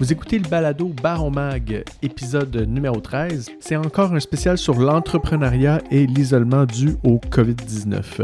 Vous écoutez le balado Baron Mag, épisode numéro 13. C'est encore un spécial sur l'entrepreneuriat et l'isolement dû au COVID-19.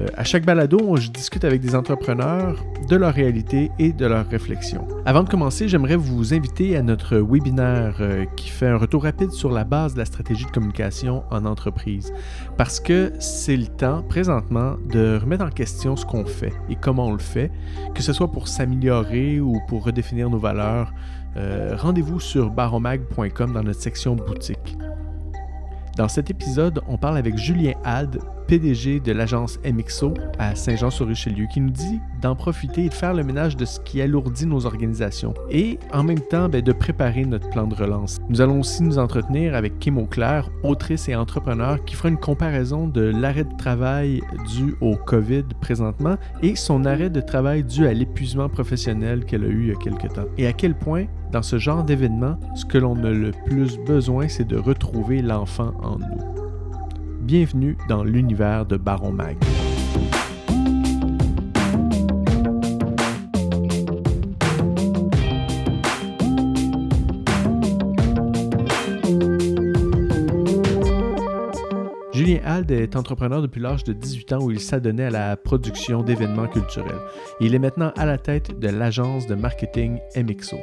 Euh, à chaque balado, je discute avec des entrepreneurs de leur réalité et de leurs réflexions. Avant de commencer, j'aimerais vous inviter à notre webinaire euh, qui fait un retour rapide sur la base de la stratégie de communication en entreprise. Parce que c'est le temps, présentement, de remettre en question ce qu'on fait et comment on le fait, que ce soit pour s'améliorer ou pour redéfinir nos valeurs euh, rendez-vous sur baromag.com dans notre section boutique. Dans cet épisode, on parle avec Julien Had, PDG de l'agence MXO à Saint-Jean-sur-Richelieu, qui nous dit d'en profiter et de faire le ménage de ce qui alourdit nos organisations et en même temps ben, de préparer notre plan de relance. Nous allons aussi nous entretenir avec Kim Auclair, autrice et entrepreneur, qui fera une comparaison de l'arrêt de travail dû au COVID présentement et son arrêt de travail dû à l'épuisement professionnel qu'elle a eu il y a quelque temps. Et à quel point dans ce genre d'événement, ce que l'on a le plus besoin, c'est de retrouver l'enfant en nous. Bienvenue dans l'univers de Baron Mag. Julien Hald est entrepreneur depuis l'âge de 18 ans où il s'adonnait à la production d'événements culturels. Il est maintenant à la tête de l'agence de marketing MXO.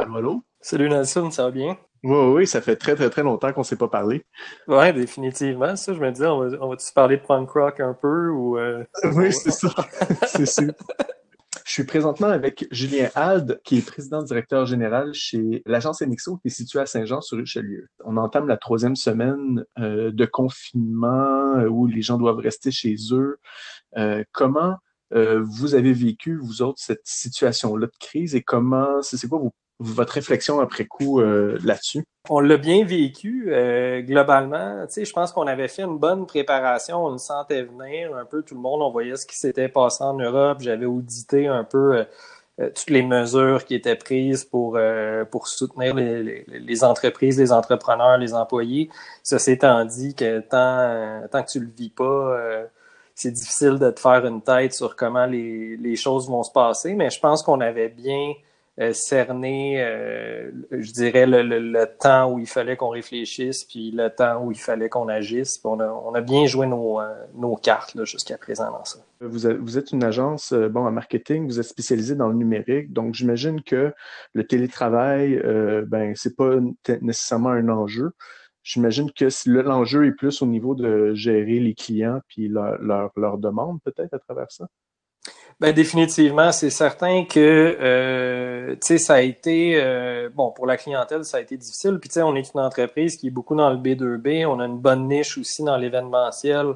Allô, Salut Nelson, ça va bien? Oui, oui, ça fait très, très, très longtemps qu'on ne s'est pas parlé. Oui, définitivement. Ça, je me disais, on va, on va-tu parler de punk rock un peu ou. Euh, oui, c'est ça. c'est sûr. Je suis présentement avec Julien Hald, qui est président directeur général chez l'agence MXO, qui est située à Saint-Jean-sur-Richelieu. On entame la troisième semaine euh, de confinement euh, où les gens doivent rester chez eux. Euh, comment euh, vous avez vécu, vous autres, cette situation-là de crise et comment, c'est quoi vos votre réflexion après coup euh, là-dessus? On l'a bien vécu euh, globalement. Tu sais, je pense qu'on avait fait une bonne préparation, on le sentait venir un peu tout le monde, on voyait ce qui s'était passé en Europe. J'avais audité un peu euh, toutes les mesures qui étaient prises pour pour soutenir les, les, entreprises, les entrepreneurs, les employés. Ça s'étant dit que tant tant que tu le vis pas c'est difficile de te faire une tête sur comment les, les choses vont se passer, mais je pense qu'on avait bien euh, cerner, euh, je dirais, le, le, temps où il fallait qu'on réfléchisse, puis le temps où il fallait qu'on agisse. on, a, on a bien joué nos, euh, nos cartes jusqu'à présent dans ça. Vous, vous êtes une agence bon en marketing, vous êtes spécialisé dans le numérique, donc j'imagine que le télétravail, euh, ben c'est pas nécessairement un enjeu. J'imagine que l'enjeu est plus au niveau de gérer les clients puis leur, leur demande peut-être à travers ça. Ben définitivement, c'est certain que euh, tu sais ça a été euh, bon pour la clientèle, ça a été difficile. Puis tu sais, on est une entreprise qui est beaucoup dans le B2B, on a une bonne niche aussi dans l'événementiel.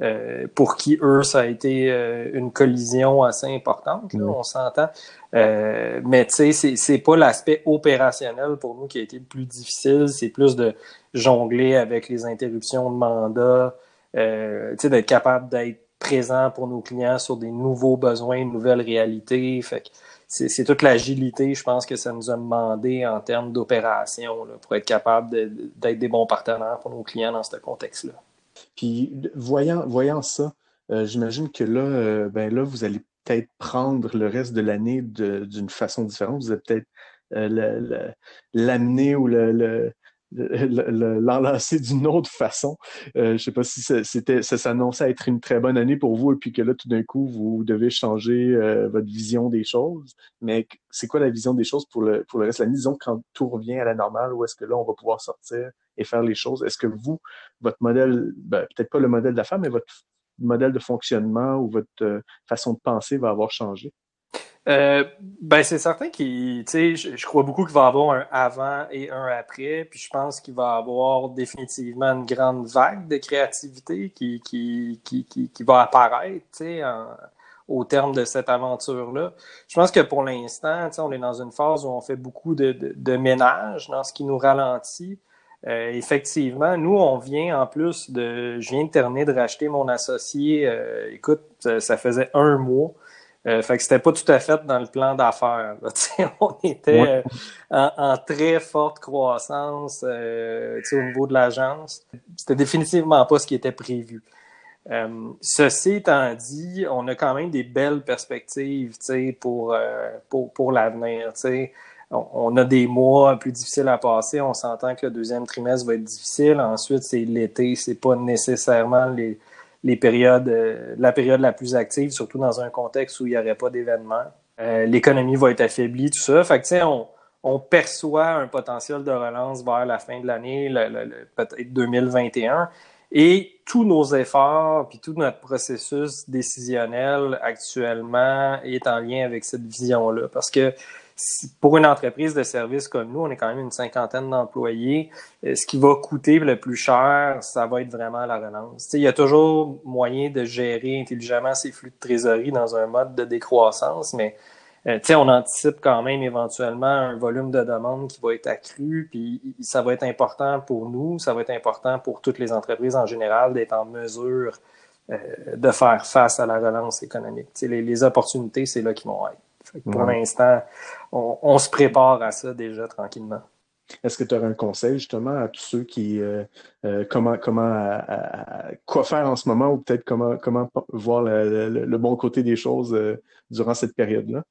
Euh, pour qui eux ça a été euh, une collision assez importante, là, on s'entend. Euh, mais tu sais, c'est c'est pas l'aspect opérationnel pour nous qui a été le plus difficile. C'est plus de jongler avec les interruptions de mandat, tu sais, d'être capable d'être présent pour nos clients sur des nouveaux besoins, une nouvelle réalité. Fait c'est toute l'agilité, je pense, que ça nous a demandé en termes d'opération pour être capable d'être des bons partenaires pour nos clients dans ce contexte-là. Puis, voyant, voyant ça, euh, j'imagine que là, euh, ben là, vous allez peut-être prendre le reste de l'année d'une façon différente. Vous allez peut-être euh, l'amener ou le, l'enlacer d'une autre façon. Euh, je sais pas si c'était, ça s'annonçait être une très bonne année pour vous et puis que là, tout d'un coup, vous devez changer euh, votre vision des choses. Mais c'est quoi la vision des choses pour le, pour le reste de l'année? Disons quand tout revient à la normale, où est-ce que là, on va pouvoir sortir et faire les choses? Est-ce que vous, votre modèle, ben, peut-être pas le modèle d'affaires, mais votre modèle de fonctionnement ou votre euh, façon de penser va avoir changé? Euh, ben c'est certain qu'il, sais, je, crois beaucoup qu'il va y avoir un avant et un après, puis je pense qu'il va y avoir définitivement une grande vague de créativité qui qui qui qui, va apparaître, sais, au terme de cette aventure-là. Je pense que pour l'instant, on est dans une phase où on fait beaucoup de, de, de ménage dans ce qui nous ralentit. Euh, effectivement, nous, on vient en plus de, je viens de terminer de racheter mon associé. Euh, écoute, ça faisait un mois. Euh, fait que c'était pas tout à fait dans le plan d'affaires. on était euh, en, très forte croissance euh, au niveau de l'agence. C'était définitivement pas ce qui était prévu. ceci étant dit, on a quand même des belles perspectives pour, pour, pour l'avenir. On, a des mois plus difficiles à passer. On s'entend que le deuxième trimestre va être difficile. Ensuite, c'est l'été. C'est pas nécessairement les, les périodes, la période la plus active, surtout dans un contexte où il n'y aurait pas d'événements. L'économie va être affaiblie, tout ça. Fait que, on, on perçoit un potentiel de relance vers la fin de l'année, peut-être 2021. Et tous nos efforts, puis tout notre processus décisionnel actuellement est en lien avec cette vision-là. Parce que pour une entreprise de service comme nous, on est quand même une cinquantaine d'employés. Euh, ce qui va coûter le plus cher, ça va être vraiment la relance. il y a toujours moyen de gérer intelligemment ces flux de trésorerie dans un mode de décroissance, mais euh, on anticipe quand même éventuellement un volume de demande qui va être accru, puis ça va être important pour nous, ça va être important pour toutes les entreprises en général d'être en mesure euh, de faire face à la relance économique. Les, les, opportunités, c'est là qu'ils vont être. Pour l'instant, on, se prépare à ça déjà tranquillement. Est-ce que tu aurais un conseil justement à tous ceux qui euh, comment comment quoi faire en ce moment ou peut-être comment comment voir le, bon côté des choses durant cette période-là?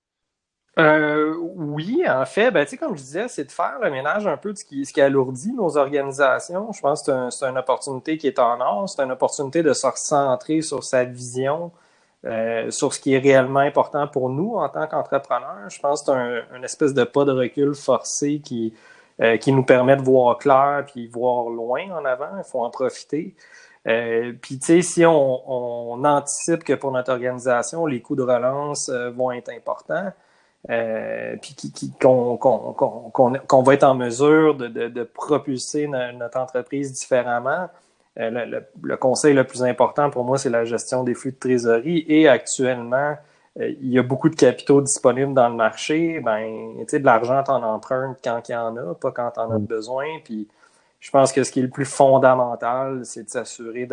Euh, oui, en fait, ben, comme je disais, c'est de faire le ménage un peu de ce qui, ce qui alourdit nos organisations. Je pense que c'est une opportunité qui est en or. C'est une opportunité de se recentrer sur sa vision, euh, sur ce qui est réellement important pour nous en tant qu'entrepreneurs. Je pense que c'est un, espèce de pas de recul forcé qui, euh, qui nous permet de voir clair puis voir loin en avant. Il faut en profiter. Euh, puis, tu sais, si on, on, anticipe que pour notre organisation, les coûts de relance euh, vont être importants, euh, puis qu'on qu'on va être en mesure de, de, de propulser notre entreprise différemment. Euh, le, le, conseil le plus important pour moi, c'est la gestion des flux de trésorerie. Et actuellement, euh, il y a beaucoup de capitaux disponibles dans le marché. Ben, tu sais, de l'argent, t'en empruntes quand il y en a, pas quand t'en as mm. besoin. Puis, je pense que ce qui est le plus fondamental, c'est de s'assurer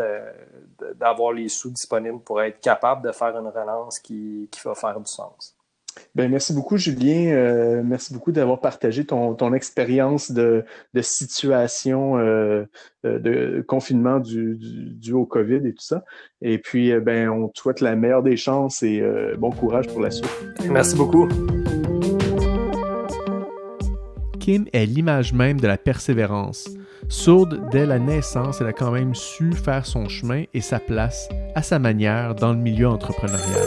d'avoir les sous disponibles pour être capable de faire une relance qui, qui va faire du sens. Ben, merci beaucoup, Julien. Euh, merci beaucoup d'avoir partagé ton, ton expérience de, de, situation euh, euh, de confinement du, du, au COVID et tout ça. Et puis, ben, on te souhaite la meilleure des chances et bon courage pour la suite. Merci beaucoup. Kim est l'image même de la persévérance. Sourde dès la naissance, elle a quand même su faire son chemin et sa place à sa manière dans le milieu entrepreneurial.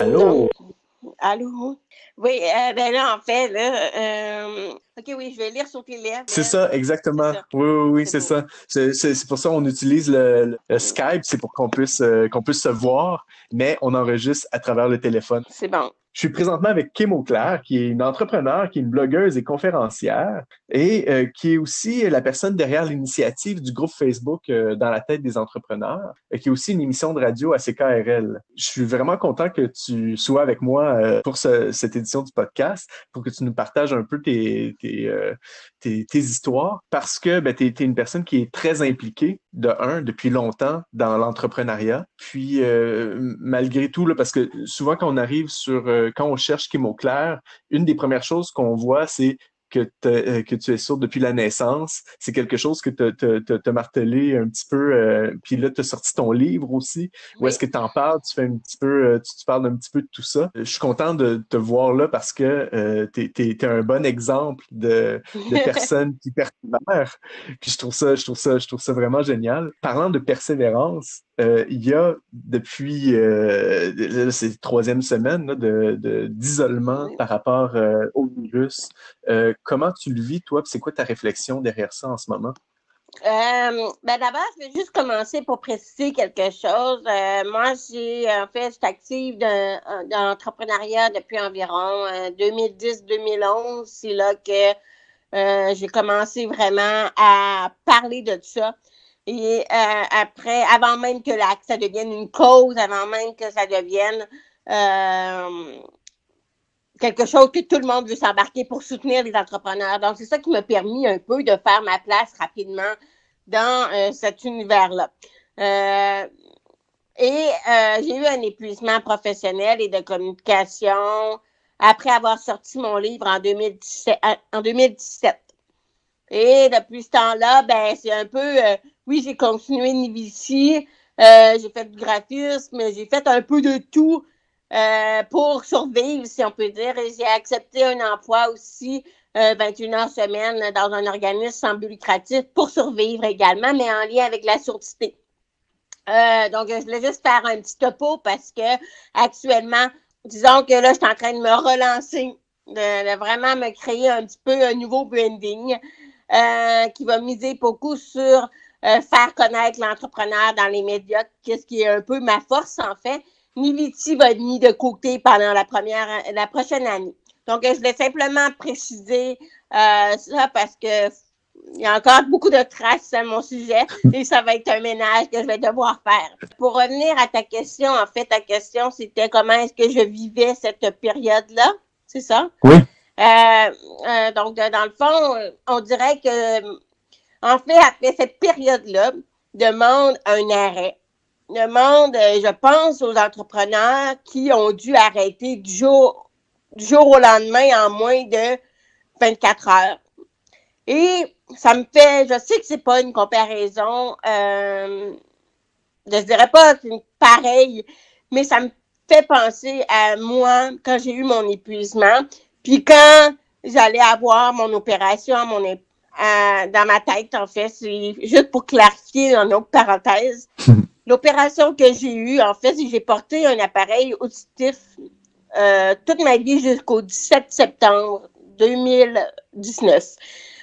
Allô? Allô? Oui, euh, ben là, en fait, là, euh, OK, oui, je vais lire sur tes lèvres. C'est ça, exactement. Oui, oui, oui, c'est ça. C'est pour ça qu'on utilise le, Skype, c'est pour qu'on puisse, euh, qu'on puisse se voir, mais on enregistre à travers le téléphone. C'est bon. Je suis présentement avec Kim Auclair, qui est une entrepreneure, qui est une blogueuse et conférencière, et euh, qui est aussi la personne derrière l'initiative du groupe Facebook euh, dans la tête des entrepreneurs, et qui est aussi une émission de radio à CKRL. Je suis vraiment content que tu sois avec moi euh, pour cette édition du podcast, pour que tu nous partages un peu tes, tes, tes, tes histoires, parce que ben, tu es, une personne qui est très impliquée, de un, depuis longtemps dans l'entrepreneuriat. Puis, malgré tout, là, parce que souvent quand on arrive sur quand on cherche qui clair, une des premières choses qu'on voit, c'est que, euh, que tu es sourd depuis la naissance. C'est quelque chose que tu as martelé un petit peu. Euh, puis là, tu as sorti ton livre aussi. Où est-ce que tu en parles? Tu fais un petit peu, euh, tu, parles un petit peu de tout ça. Je suis content de te voir là parce que tu es, un bon exemple de, de personne qui persévère. Puis je trouve ça, je trouve ça, je trouve ça vraiment génial. Parlant de persévérance, euh, il y a depuis euh, cette troisième semaine de, d'isolement par rapport euh, au virus. Euh, comment tu le vis, toi? C'est quoi ta réflexion derrière ça en ce moment? ben d'abord, je vais juste commencer pour préciser quelque chose. moi, j'ai en fait, je suis active dans, dans l'entrepreneuriat depuis environ 2010-2011. C'est là que j'ai commencé vraiment à parler de ça. Et euh, après, avant même que ça devienne une cause, avant même que ça devienne euh, quelque chose que tout le monde veut s'embarquer pour soutenir les entrepreneurs. Donc, c'est ça qui m'a permis un peu de faire ma place rapidement dans euh, cet univers-là. et j'ai eu un épuisement professionnel et de communication après avoir sorti mon livre en 2017. En 2017. Et depuis ce temps-là, ben, c'est un peu oui, j'ai continué ici Euh, j'ai fait du graphisme, j'ai fait un peu de tout euh, pour survivre, si on peut dire. Et j'ai accepté un emploi aussi, 21 heures semaine, dans un organisme sans but lucratif pour survivre également, mais en lien avec la surdité. donc, je voulais juste faire un petit topo parce que actuellement, disons que là, je suis en train de me relancer, de, vraiment me créer un petit peu un nouveau branding euh, qui va miser beaucoup sur euh, faire connaître l'entrepreneur dans les médias, qu'est-ce qui est un peu ma force en fait. Niviti va être mis de côté pendant la première, la prochaine année. Donc, je voulais simplement préciser euh, ça parce que il y a encore beaucoup de traces à mon sujet et ça va être un ménage que je vais devoir faire. Pour revenir à ta question, en fait, ta question, c'était comment est-ce que je vivais cette période-là, c'est ça? Oui. Euh, euh, donc, dans le fond, on dirait que, en fait, après cette période-là, demande un arrêt. Demande, euh, je pense aux entrepreneurs qui ont dû arrêter du jour, au lendemain en moins de 24 heures. Et ça me fait, je sais que c'est pas une comparaison, euh, je dirais pas une pareille, mais ça me fait penser à moi quand j'ai eu mon épuisement, puis quand j'allais avoir mon opération, mon euh, dans ma tête en fait, c'est juste pour clarifier en autre parenthèse. L'opération que j'ai eue, en fait, j'ai porté un appareil auditif euh, toute ma vie jusqu'au 17 septembre 2019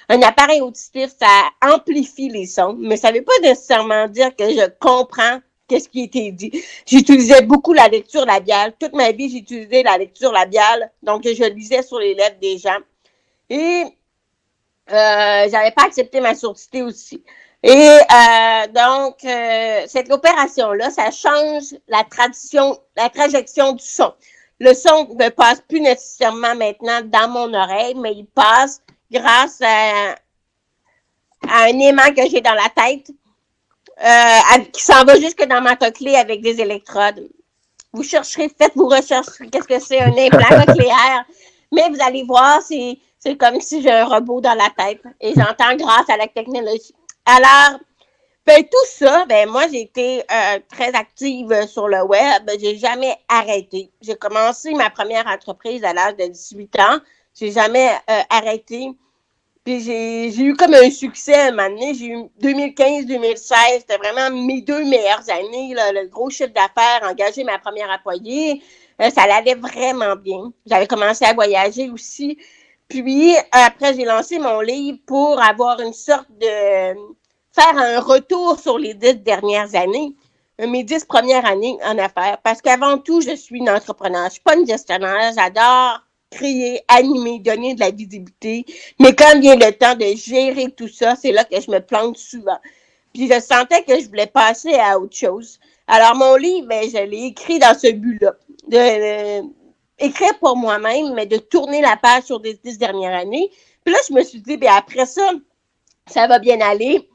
un appareil auditif, ça amplifie les sons, mais ça ne veut pas nécessairement dire que je comprends qu'est-ce qui était dit. J'utilisais beaucoup la lecture labiale. Toute ma vie, j'utilisais la lecture labiale. Donc, je lisais sur les lèvres des gens. Et euh, j'avais pas accepté ma surdité aussi. Et euh, donc, euh, cette opération-là, ça change la tradition, la trajection du son. Le son ne passe plus nécessairement maintenant dans mon oreille, mais il passe grâce à, un aimant que j'ai dans la tête euh, qui s'en va jusque dans ma cochlée avec des électrodes. Vous chercherez, faites vos recherches qu'est-ce que c'est un implant cochléaire. Mais vous allez voir, c'est, c'est comme si j'ai un robot dans la tête et j'entends grâce à la technologie. Alors, ben, tout ça, ben, moi, j'ai été euh, très active sur le web. J'ai jamais arrêté. J'ai commencé ma première entreprise à l'âge de 18 ans. J'ai jamais euh, arrêté. Puis j'ai eu comme un succès à un moment donné. J'ai eu 2015-2016, c'était vraiment mes deux meilleures années. Le gros chiffre d'affaires, engager ma première employée. Euh, ça allait vraiment bien. J'avais commencé à voyager aussi. Puis après, j'ai lancé mon livre pour avoir une sorte de faire un retour sur les dix dernières années, euh, mes dix premières années en affaires. Parce qu'avant tout, je suis une entrepreneur. Je suis pas une gestionnaire. J'adore créer, animer, donner de la visibilité. Mais quand vient le temps de gérer tout ça, c'est là que je me plante souvent. Puis je sentais que je voulais passer à autre chose. Alors mon livre, ben, je l'ai écrit dans ce but-là. De, écrire pour moi-même, mais de tourner la page sur les dix dernières années. Puis là, je me suis dit, ben après ça, ça va bien aller.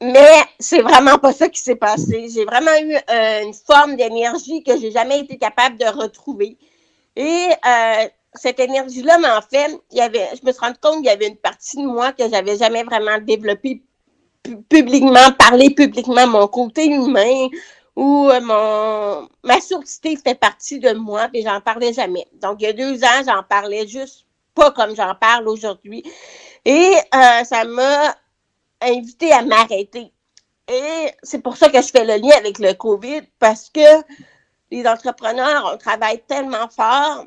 Mais c'est vraiment pas ça qui s'est passé. J'ai vraiment eu euh, une forme d'énergie que j'ai jamais été capable de retrouver. Et euh, cette énergie-là, mais en fait, il y avait, je me suis rendu compte qu'il y avait une partie de moi que j'avais jamais vraiment développée publiquement, parler publiquement, mon côté humain ou euh, mon ma surdité fait partie de moi, mais j'en parlais jamais. Donc, il y a deux ans, j'en parlais juste pas comme j'en parle aujourd'hui. Et euh, ça m'a invité à m'arrêter. Et c'est pour ça que je fais le lien avec le COVID, parce que les entrepreneurs, on travaille tellement fort,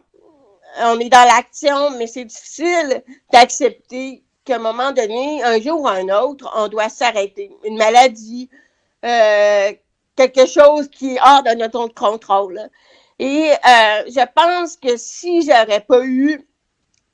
on est dans l'action, mais c'est difficile d'accepter qu'à un moment donné, un jour ou un autre, on doit s'arrêter. Une maladie, euh, quelque chose qui est hors de notre contrôle. Et euh, je pense que si j'aurais pas eu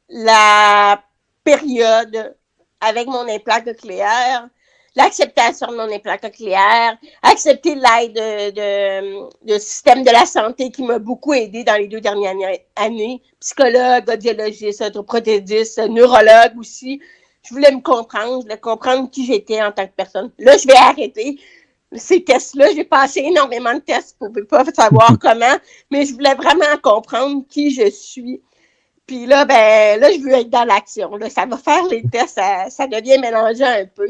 la période avec mon implant cochléaire, l'acceptation de mon implant cochléaire, accepter l'aide de, système de la santé qui m'a beaucoup aidé dans les deux dernières années, psychologue, audiologiste, orthoprothésiste, neurologue aussi. Je voulais me comprendre, je voulais comprendre qui j'étais en tant que personne. Là, je vais arrêter ces tests-là. J'ai passé énormément de tests pour ne pas savoir comment, mais je voulais vraiment comprendre qui je suis. Puis là, ben, là, je veux être dans l'action. Là, ça va faire les tests, ça, ça devient mélangé un peu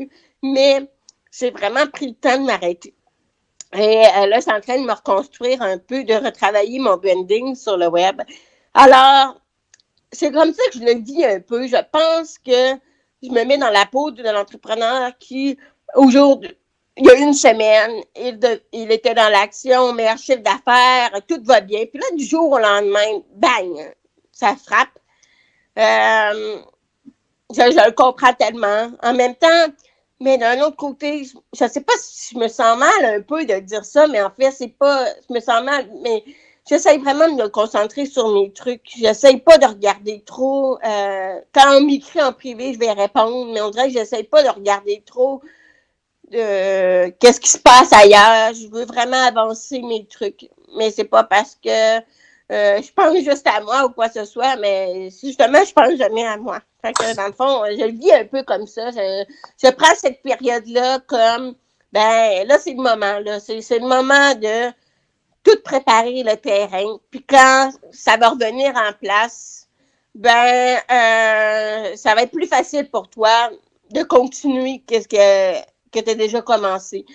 mais j'ai vraiment pris le temps de m'arrêter. Et là, je suis en train de me reconstruire un peu, de retravailler mon branding sur le web. Alors, c'est comme ça que je le vis un peu. Je pense que je me mets dans la peau de l'entrepreneur qui, aujourd'hui, il y a une semaine, il, était dans l'action, meilleur chiffre d'affaires, tout va bien. Puis là, du jour au lendemain, bang, ça frappe. Euh, je, le comprends tellement. En même temps, mais d'un autre côté, je ne sais pas si je me sens mal un peu de dire ça, mais en fait, c'est pas. Je me sens mal, mais j'essaye vraiment de me concentrer sur mes trucs. J'essaye pas de regarder trop. Euh, quand on m'écrit en privé, je vais répondre, mais on dirait que j'essaye pas de regarder trop de qu'est-ce qui se passe ailleurs? Je veux vraiment avancer mes trucs. Mais c'est pas parce que euh, je pense juste à moi ou quoi que ce soit, mais justement, je pense jamais à moi. Fait que, dans le fond, je le vis un peu comme ça. Je, je prends cette période-là comme, ben, là, c'est le moment, là. C'est, c'est le moment de tout préparer le terrain. Puis quand ça va revenir en place, ben, euh, ça va être plus facile pour toi de continuer qu'est-ce que, que tu déjà commencé.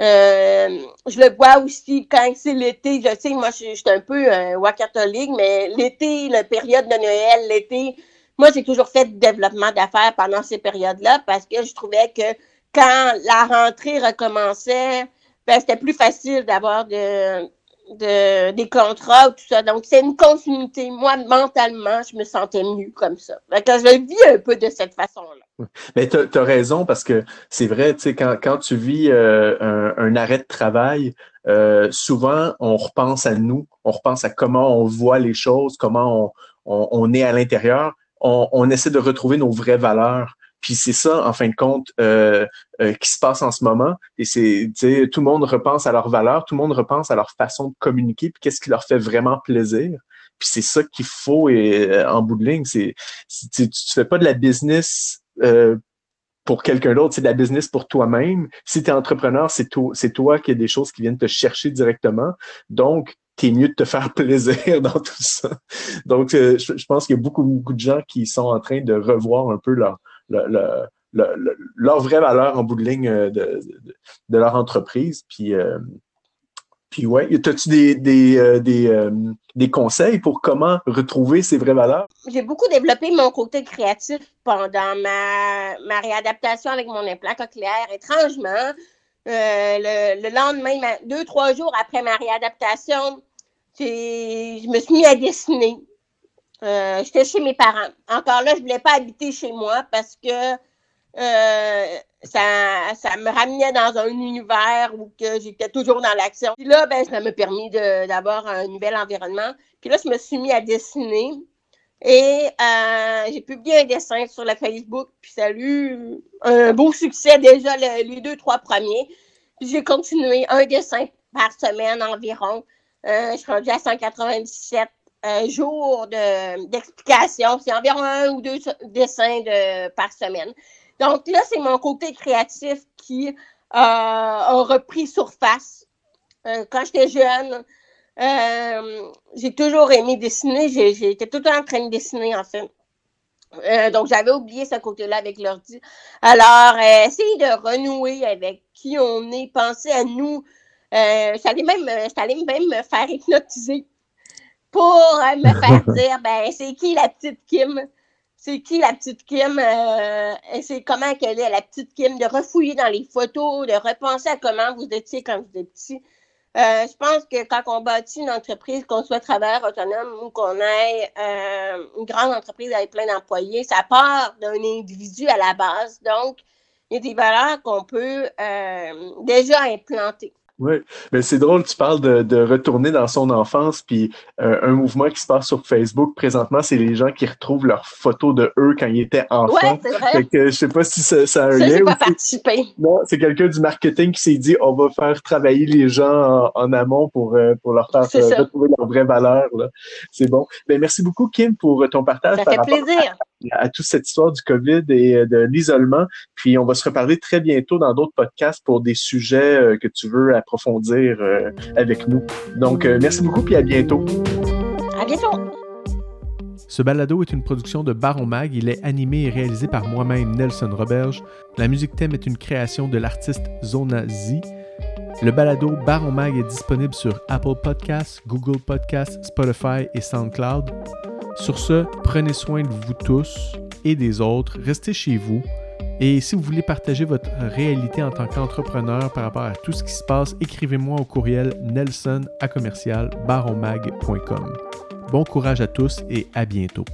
Euh, je le vois aussi quand c'est l'été. Je sais, moi, je, suis un peu un euh, catholique, mais l'été, la période de Noël, l'été, moi, j'ai toujours fait du développement d'affaires pendant ces périodes-là parce que je trouvais que quand la rentrée recommençait, ben, c'était plus facile d'avoir de, de, des contrats, tout ça. Donc, c'est une continuité. Moi, mentalement, je me sentais mieux comme ça. Quand je le vis un peu de cette façon-là. Mais tu as, raison parce que c'est vrai, tu sais, quand, quand tu vis euh, un, arrêt de travail, euh, souvent, on repense à nous, on repense à comment on voit les choses, comment on, on, est à l'intérieur. On, essaie de retrouver nos vraies valeurs. Puis c'est ça, en fin de compte, euh, euh, qui se passe en ce moment. Et c'est, tout le monde repense à leurs valeurs, tout le monde repense à leur façon de communiquer, puis qu'est-ce qui leur fait vraiment plaisir. Puis c'est ça qu'il faut et, euh, en bout de ligne. C'est, tu, tu fais pas de la business euh, pour quelqu'un d'autre, c'est de la business pour toi-même. Si tu es entrepreneur, c'est toi, toi qui as des choses qui viennent te chercher directement. Donc, t'es mieux de te faire plaisir dans tout ça. Donc, je, je pense qu'il y a beaucoup, beaucoup de gens qui sont en train de revoir un peu leur, le, le, leur vraie valeur en bout de ligne euh, de, de, leur entreprise. Puis, euh, puis ouais, as-tu des, des, euh, des, des, conseils pour comment retrouver ces vraies valeurs? J'ai beaucoup développé mon côté créatif pendant ma, ma réadaptation avec mon implant cochléaire. Étrangement, le, lendemain, deux, trois jours après ma réadaptation, je me suis mis à dessiner. Euh, j'étais chez mes parents. Encore là, je voulais pas habiter chez moi parce que euh, ça, ça me ramenait dans un univers où que j'étais toujours dans l'action. Puis là, ben, ça m'a permis d'avoir un nouvel environnement. Puis là, je me suis mis à dessiner. Et euh, j'ai publié un dessin sur le Facebook, puis ça a eu un beau succès déjà les deux, trois premiers. Puis j'ai continué un dessin par semaine environ. je suis rendue à 197 un jour d'explication. c'est environ un ou deux dessins de, par semaine. Donc là, c'est mon côté créatif qui euh, a repris surface. Euh, quand j'étais jeune, euh, j'ai toujours aimé dessiner. J'étais tout le temps en train de dessiner, en fait. donc, j'avais oublié ce côté-là avec l'ordi. Alors, essayer de renouer avec qui on est, penser à nous. Euh, j'allais même, même me faire hypnotiser pour me faire dire, ben, c'est qui la petite Kim? C'est qui la petite Kim? Euh, c'est comment qu'elle est, la petite Kim, de refouiller dans les photos, de repenser à comment vous étiez quand vous étiez petit. Euh, je pense que quand on bâtit une entreprise, qu'on soit travailleur autonome ou qu'on ait euh, une grande entreprise avec plein d'employés, ça part d'un individu à la base. Donc, il y a des valeurs qu'on peut déjà implanter. Oui, mais c'est drôle, tu parles de, de, retourner dans son enfance, puis euh, un mouvement qui se passe sur Facebook présentement, c'est les gens qui retrouvent leurs photos de eux quand ils étaient enfants. Ouais, c'est vrai. Fait que je sais pas si ça, ça a un ça, lien. pas participé. Non, c'est quelqu'un du marketing qui s'est dit on va faire travailler les gens en, amont pour, euh, pour leur faire euh, retrouver leur vraie valeur. C'est bon. Ben, merci beaucoup, Kim, pour ton partage. Ça fait plaisir. À, à, toute cette histoire du COVID et de l'isolement. Puis on va se reparler très bientôt dans d'autres podcasts pour des sujets que tu veux approfondir euh, avec nous. Donc, euh, merci beaucoup puis à bientôt. À bientôt. Ce balado est une production de Baron Mag. Il est animé et réalisé par moi-même, Nelson Roberge. La musique thème est une création de l'artiste Zona Z. Le balado Baron Mag est disponible sur Apple Podcasts, Google Podcasts, Spotify et SoundCloud. Sur ce, prenez soin de vous tous et des autres, restez chez vous. Et si vous voulez partager votre réalité en tant qu'entrepreneur par rapport à tout ce qui se passe, écrivez-moi au courriel nelson à commercial baronmag.com. Bon courage à tous et à bientôt.